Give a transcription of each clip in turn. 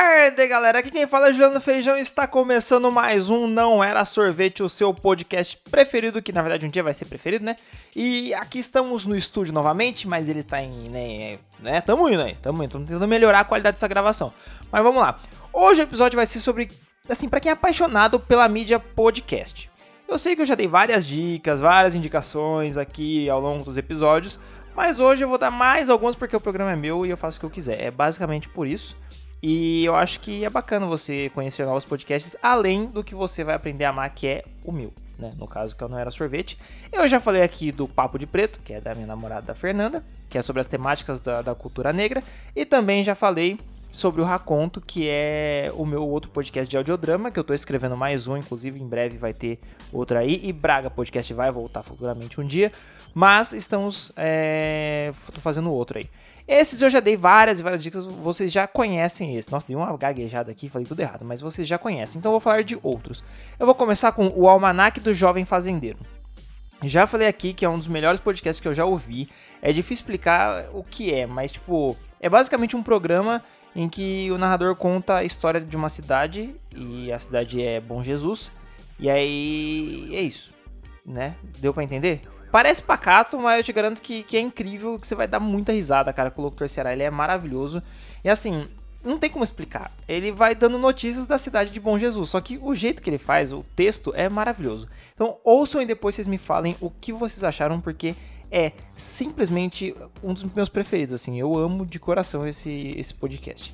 tarde, galera. Aqui quem fala é Juliano Feijão está começando mais um Não Era Sorvete, o seu podcast preferido, que na verdade um dia vai ser preferido, né? E aqui estamos no estúdio novamente, mas ele está em, né, né? Tamo indo aí, tamo indo, tentando melhorar a qualidade dessa gravação. Mas vamos lá. Hoje o episódio vai ser sobre, assim, para quem é apaixonado pela mídia podcast. Eu sei que eu já dei várias dicas, várias indicações aqui ao longo dos episódios, mas hoje eu vou dar mais algumas porque o programa é meu e eu faço o que eu quiser. É basicamente por isso. E eu acho que é bacana você conhecer novos podcasts, além do que você vai aprender a amar, que é o meu. Né? No caso que eu não era sorvete. Eu já falei aqui do Papo de Preto, que é da minha namorada Fernanda, que é sobre as temáticas da, da cultura negra. E também já falei sobre o Raconto, que é o meu outro podcast de audiodrama, que eu tô escrevendo mais um, inclusive em breve vai ter outro aí. E Braga Podcast vai voltar futuramente um dia. Mas estamos. É, tô fazendo outro aí. Esses eu já dei várias e várias dicas, vocês já conhecem esse. Nossa, dei uma gaguejada aqui, falei tudo errado, mas vocês já conhecem. Então eu vou falar de outros. Eu vou começar com o Almanac do Jovem Fazendeiro. Já falei aqui que é um dos melhores podcasts que eu já ouvi. É difícil explicar o que é, mas tipo, é basicamente um programa em que o narrador conta a história de uma cidade e a cidade é Bom Jesus. E aí é isso, né? Deu para entender? Parece pacato, mas eu te garanto que, que é incrível, que você vai dar muita risada, cara, com o Locutor Ceará. Ele é maravilhoso. E assim, não tem como explicar. Ele vai dando notícias da cidade de Bom Jesus, só que o jeito que ele faz, o texto, é maravilhoso. Então ouçam e depois vocês me falem o que vocês acharam, porque é simplesmente um dos meus preferidos, assim. Eu amo de coração esse, esse podcast.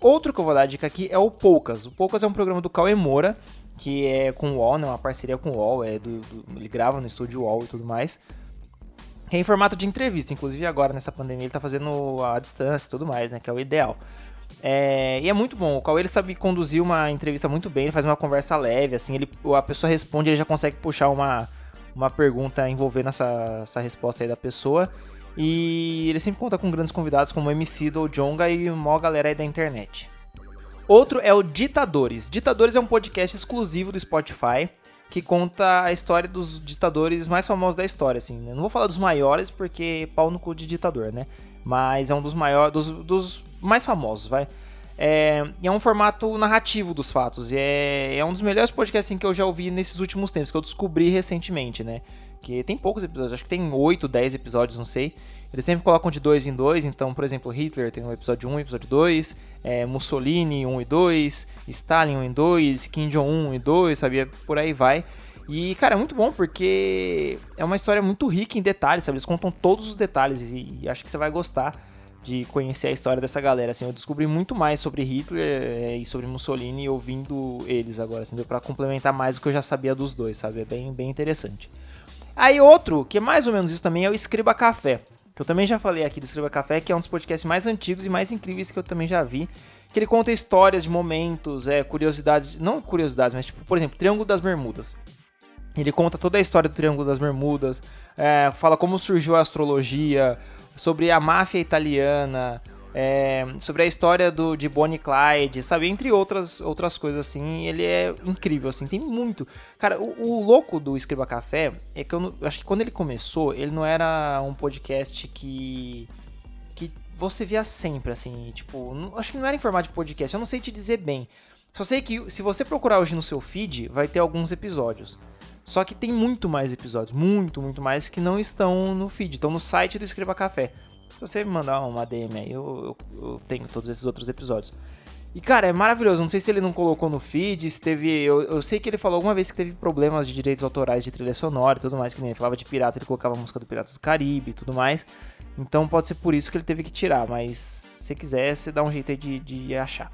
Outro que eu vou dar dica aqui é o Poucas. O Poucas é um programa do Cauê Moura, que é com o UOL, né, uma parceria com o UOL, é do, do, ele grava no estúdio UOL e tudo mais. É em formato de entrevista, inclusive agora nessa pandemia ele tá fazendo a distância e tudo mais, né, que é o ideal. É, e é muito bom, o Cauê ele sabe conduzir uma entrevista muito bem, ele faz uma conversa leve, assim, ele, a pessoa responde, ele já consegue puxar uma, uma pergunta envolvendo essa, essa resposta aí da pessoa. E ele sempre conta com grandes convidados como o MC do Jonga e uma galera aí da internet. Outro é o Ditadores. Ditadores é um podcast exclusivo do Spotify que conta a história dos ditadores mais famosos da história, assim. Eu não vou falar dos maiores porque pau no cu de ditador, né? Mas é um dos maiores, dos, dos mais famosos, vai. É, é um formato narrativo dos fatos. E é, é um dos melhores podcasts assim, que eu já ouvi nesses últimos tempos, que eu descobri recentemente, né? Que tem poucos episódios, acho que tem 8, 10 episódios, não sei. Eles sempre colocam de dois em dois, então, por exemplo, Hitler tem o um episódio 1 e episódio 2, é, Mussolini 1 e 2, Stalin 1 e 2, Kim Jong-un 1 e 2, sabia? Por aí vai. E, cara, é muito bom porque é uma história muito rica em detalhes, sabe? Eles contam todos os detalhes e, e acho que você vai gostar de conhecer a história dessa galera, assim. Eu descobri muito mais sobre Hitler é, e sobre Mussolini ouvindo eles agora, assim, deu pra complementar mais o que eu já sabia dos dois, sabe? É bem, bem interessante. Aí outro, que é mais ou menos isso também, é o Escriba Café que eu também já falei aqui do Escreva Café, que é um dos podcasts mais antigos e mais incríveis que eu também já vi, que ele conta histórias de momentos, é, curiosidades, não curiosidades, mas tipo, por exemplo, Triângulo das Bermudas. Ele conta toda a história do Triângulo das Bermudas, é, fala como surgiu a astrologia, sobre a máfia italiana, é, sobre a história do, de Bonnie Clyde, sabe? Entre outras, outras coisas, assim. Ele é incrível, assim. Tem muito. Cara, o, o louco do Escreva Café é que eu, eu, acho que quando ele começou, ele não era um podcast que. que você via sempre, assim. Tipo, não, acho que não era em formato de podcast. Eu não sei te dizer bem. Só sei que se você procurar hoje no seu feed, vai ter alguns episódios. Só que tem muito mais episódios, muito, muito mais, que não estão no feed, estão no site do Escreva Café. Se você me mandar uma DM aí, eu, eu, eu, tenho todos esses outros episódios. E, cara, é maravilhoso. Não sei se ele não colocou no feed, se teve. Eu, eu sei que ele falou alguma vez que teve problemas de direitos autorais de trilha sonora e tudo mais, que nem ele falava de pirata, ele colocava a música do Piratas do Caribe e tudo mais. Então pode ser por isso que ele teve que tirar, mas se quiser, você dá um jeito aí de, de achar.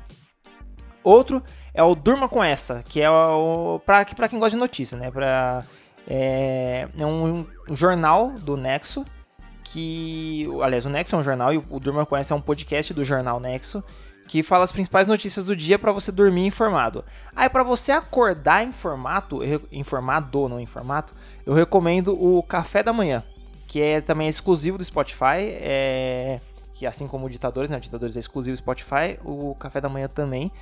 Outro é o Durma com Essa, que é o. Pra, pra quem gosta de notícia, né? Pra, é, é um, um jornal do Nexo que. Aliás, o Nexo é um jornal e o Durma Conhece é um podcast do jornal Nexo que fala as principais notícias do dia para você dormir informado. Aí para você acordar informado, informado, não informado, eu recomendo o Café da Manhã, que é também exclusivo do Spotify, é que assim como o Ditadores, né, o Ditadores é exclusivo do Spotify, o Café da Manhã também,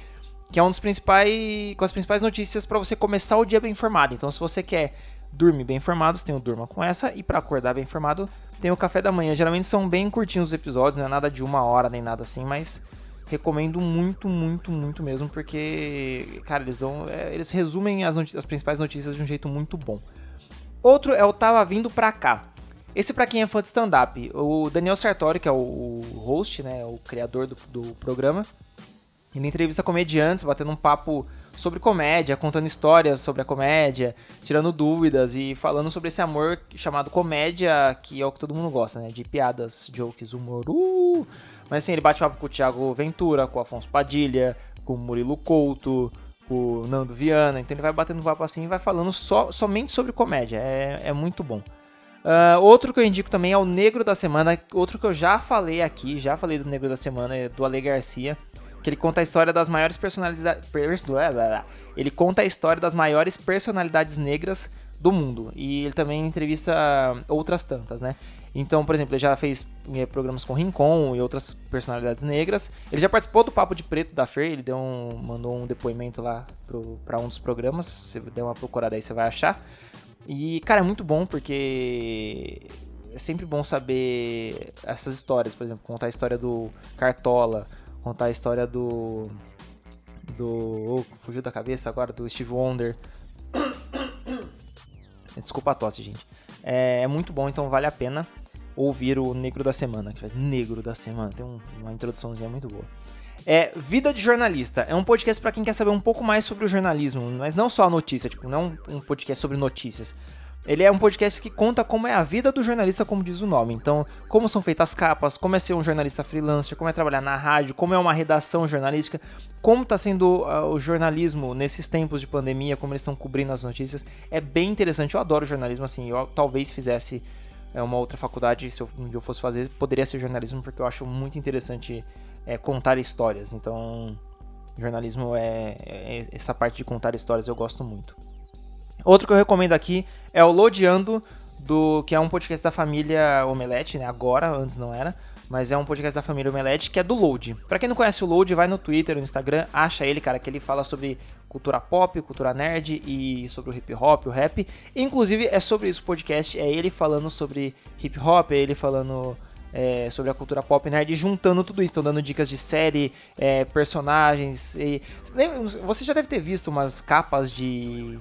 que é um dos principais com as principais notícias para você começar o dia bem informado. Então, se você quer dormir bem informado, você tem o Durma com essa e para acordar bem informado, tem o café da manhã. Geralmente são bem curtinhos os episódios, não é nada de uma hora nem nada assim, mas Recomendo muito, muito, muito mesmo, porque, cara, eles dão. É, eles resumem as, as principais notícias de um jeito muito bom. Outro é o Tava Vindo Pra Cá. Esse para quem é fã de stand-up. O Daniel Sartori, que é o host, né, o criador do, do programa, ele entrevista comediantes, batendo um papo sobre comédia, contando histórias sobre a comédia, tirando dúvidas e falando sobre esse amor chamado comédia, que é o que todo mundo gosta, né? De piadas, jokes, humor. Uh! Mas assim, ele bate papo com o Thiago Ventura, com o Afonso Padilha, com o Murilo Couto, com o Nando Viana. Então ele vai batendo papo assim e vai falando so, somente sobre comédia. É, é muito bom. Uh, outro que eu indico também é o Negro da Semana. Outro que eu já falei aqui, já falei do Negro da Semana, é do Ale Garcia que ele conta a história das maiores personalidades. Ele conta a história das maiores personalidades negras do mundo. E ele também entrevista outras tantas, né? Então, por exemplo, ele já fez eh, programas com Rincon e outras personalidades negras. Ele já participou do Papo de Preto da Fer, ele deu um, mandou um depoimento lá para um dos programas. Se você der uma procurada aí, você vai achar. E, cara, é muito bom porque é sempre bom saber essas histórias. Por exemplo, contar a história do Cartola, contar a história do. Do. Oh, fugiu da cabeça agora, do Steve Wonder. Desculpa a tosse, gente. É, é, muito bom, então vale a pena ouvir o Negro da Semana. Que faz Negro da Semana, tem um, uma introduçãozinha muito boa. É Vida de Jornalista. É um podcast para quem quer saber um pouco mais sobre o jornalismo, mas não só a notícia, tipo, não um podcast sobre notícias, ele é um podcast que conta como é a vida do jornalista, como diz o nome. Então, como são feitas as capas, como é ser um jornalista freelancer, como é trabalhar na rádio, como é uma redação jornalística, como está sendo uh, o jornalismo nesses tempos de pandemia, como eles estão cobrindo as notícias. É bem interessante. Eu adoro jornalismo, assim. Eu talvez fizesse é, uma outra faculdade, se eu, um dia eu fosse fazer, poderia ser jornalismo, porque eu acho muito interessante é, contar histórias. Então, jornalismo é, é essa parte de contar histórias eu gosto muito. Outro que eu recomendo aqui é o Lodeando, do, que é um podcast da família Omelete, né? Agora, antes não era. Mas é um podcast da família Omelete que é do Load. Pra quem não conhece o Load, vai no Twitter, no Instagram, acha ele, cara, que ele fala sobre cultura pop, cultura nerd e sobre o hip hop, o rap. Inclusive, é sobre isso o podcast. É ele falando sobre hip hop, é ele falando é, sobre a cultura pop nerd, juntando tudo isso, estão dando dicas de série, é, personagens. E... Você já deve ter visto umas capas de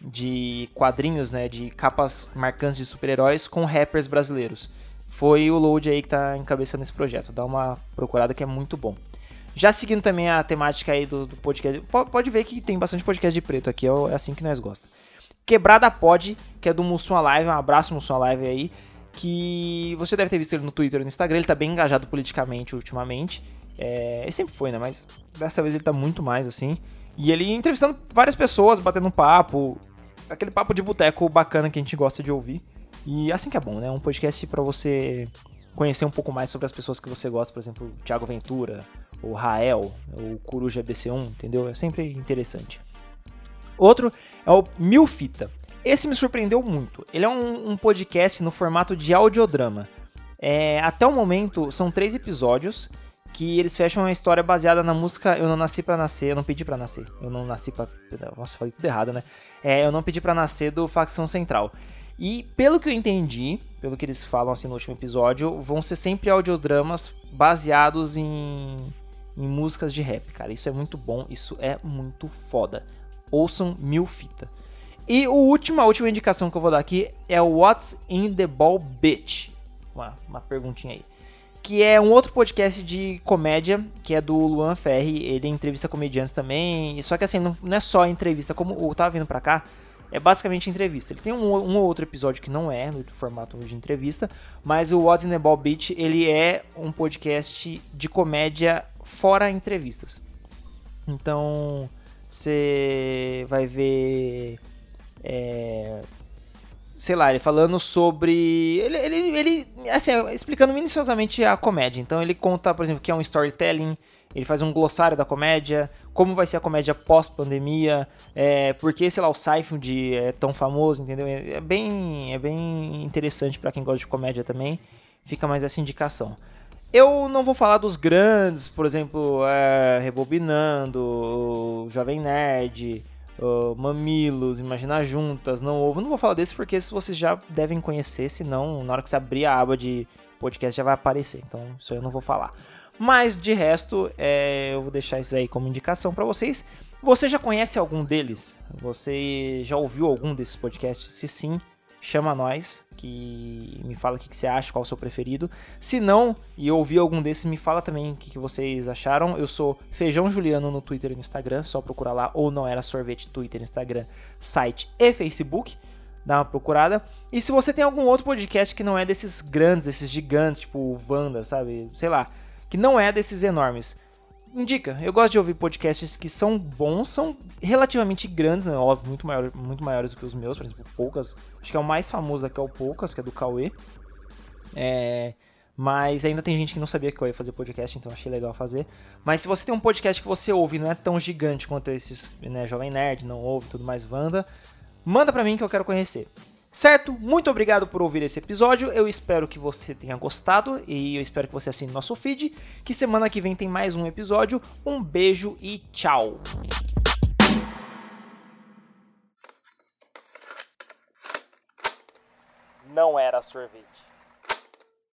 de quadrinhos, né, de capas marcantes de super-heróis com rappers brasileiros. Foi o Load aí que tá encabeçando esse projeto. Dá uma procurada que é muito bom. Já seguindo também a temática aí do, do podcast, pode ver que tem bastante podcast de preto aqui, é assim que nós gostamos. Quebrada Pod, que é do Mussum Live, um abraço Mussum Live aí, que você deve ter visto ele no Twitter e no Instagram, ele tá bem engajado politicamente ultimamente. É, ele sempre foi, né? Mas dessa vez ele tá muito mais assim. E ele entrevistando várias pessoas, batendo um papo, aquele papo de boteco bacana que a gente gosta de ouvir. E assim que é bom, né? Um podcast para você conhecer um pouco mais sobre as pessoas que você gosta, por exemplo, o Thiago Ventura, o Rael, o Coruja BC1, entendeu? É sempre interessante. Outro é o Milfita. Esse me surpreendeu muito. Ele é um, um podcast no formato de audiodrama. É, até o momento, são três episódios que eles fecham uma história baseada na música Eu Não Nasci para Nascer, Eu Não Pedi para Nascer. Eu Não Nasci para... Nossa, falei tudo errado, né? É, Eu Não Pedi para Nascer do Facção Central. E pelo que eu entendi, pelo que eles falam assim no último episódio, vão ser sempre audiodramas baseados em, em músicas de rap, cara. Isso é muito bom, isso é muito foda. Ouçam mil fita. E o último, a última indicação que eu vou dar aqui é What's in the Ball Bitch. Uma, uma perguntinha aí que é um outro podcast de comédia, que é do Luan Ferri. Ele entrevista comediantes também. Só que assim, não, é só entrevista, como eu tava vindo pra cá, é basicamente entrevista. Ele tem um, um ou outro episódio que não é no formato de entrevista, mas o What's in the Ball Beach, ele é um podcast de comédia fora entrevistas. Então, você vai ver é, sei lá, ele falando sobre. Ele, ele, ele assim, explicando minuciosamente a comédia. Então ele conta, por exemplo, que é um storytelling, ele faz um glossário da comédia, como vai ser a comédia pós-pandemia, é, por que, sei lá, o Seinfeld é tão famoso, entendeu? É bem, é bem interessante para quem gosta de comédia também. Fica mais essa indicação. Eu não vou falar dos grandes, por exemplo, é, Rebobinando, Jovem Nerd, uh, Mamilos, Imaginar Juntas, Não Ovo. Não vou falar desse porque vocês já devem conhecer, senão na hora que você abrir a aba de podcast já vai aparecer. Então isso eu não vou falar. Mas de resto, é, eu vou deixar isso aí como indicação para vocês. Você já conhece algum deles? Você já ouviu algum desses podcasts? Se sim, chama nós, que me fala o que, você acha, qual o seu preferido. Se não, e ouviu algum desses, me fala também o que, que vocês acharam. Eu sou Feijão Juliano no Twitter e no Instagram, só procurar lá, ou não era sorvete, Twitter, Instagram, site e Facebook. Dá uma procurada. E se você tem algum outro podcast que não é desses grandes, desses gigantes, tipo Wanda, sabe? Sei lá que não é desses enormes. Indica, eu gosto de ouvir podcasts que são bons, são relativamente grandes, né? Óbvio, muito, maior, muito maiores do que os meus, por exemplo, Poucas. Acho que é o mais famoso aqui é o Poucas, que é do Cauê. É, mas ainda tem gente que não sabia que eu ia fazer podcast, então achei legal fazer. Mas se você tem um podcast que você ouve não é tão gigante quanto esses, né, Jovem Nerd, não ouve tudo mais Wanda, manda pra mim que eu quero conhecer. Certo? Muito obrigado por ouvir esse episódio. Eu espero que você tenha gostado e eu espero que você assine nosso feed. Que semana que vem tem mais um episódio. Um beijo e tchau. Não era sorvete.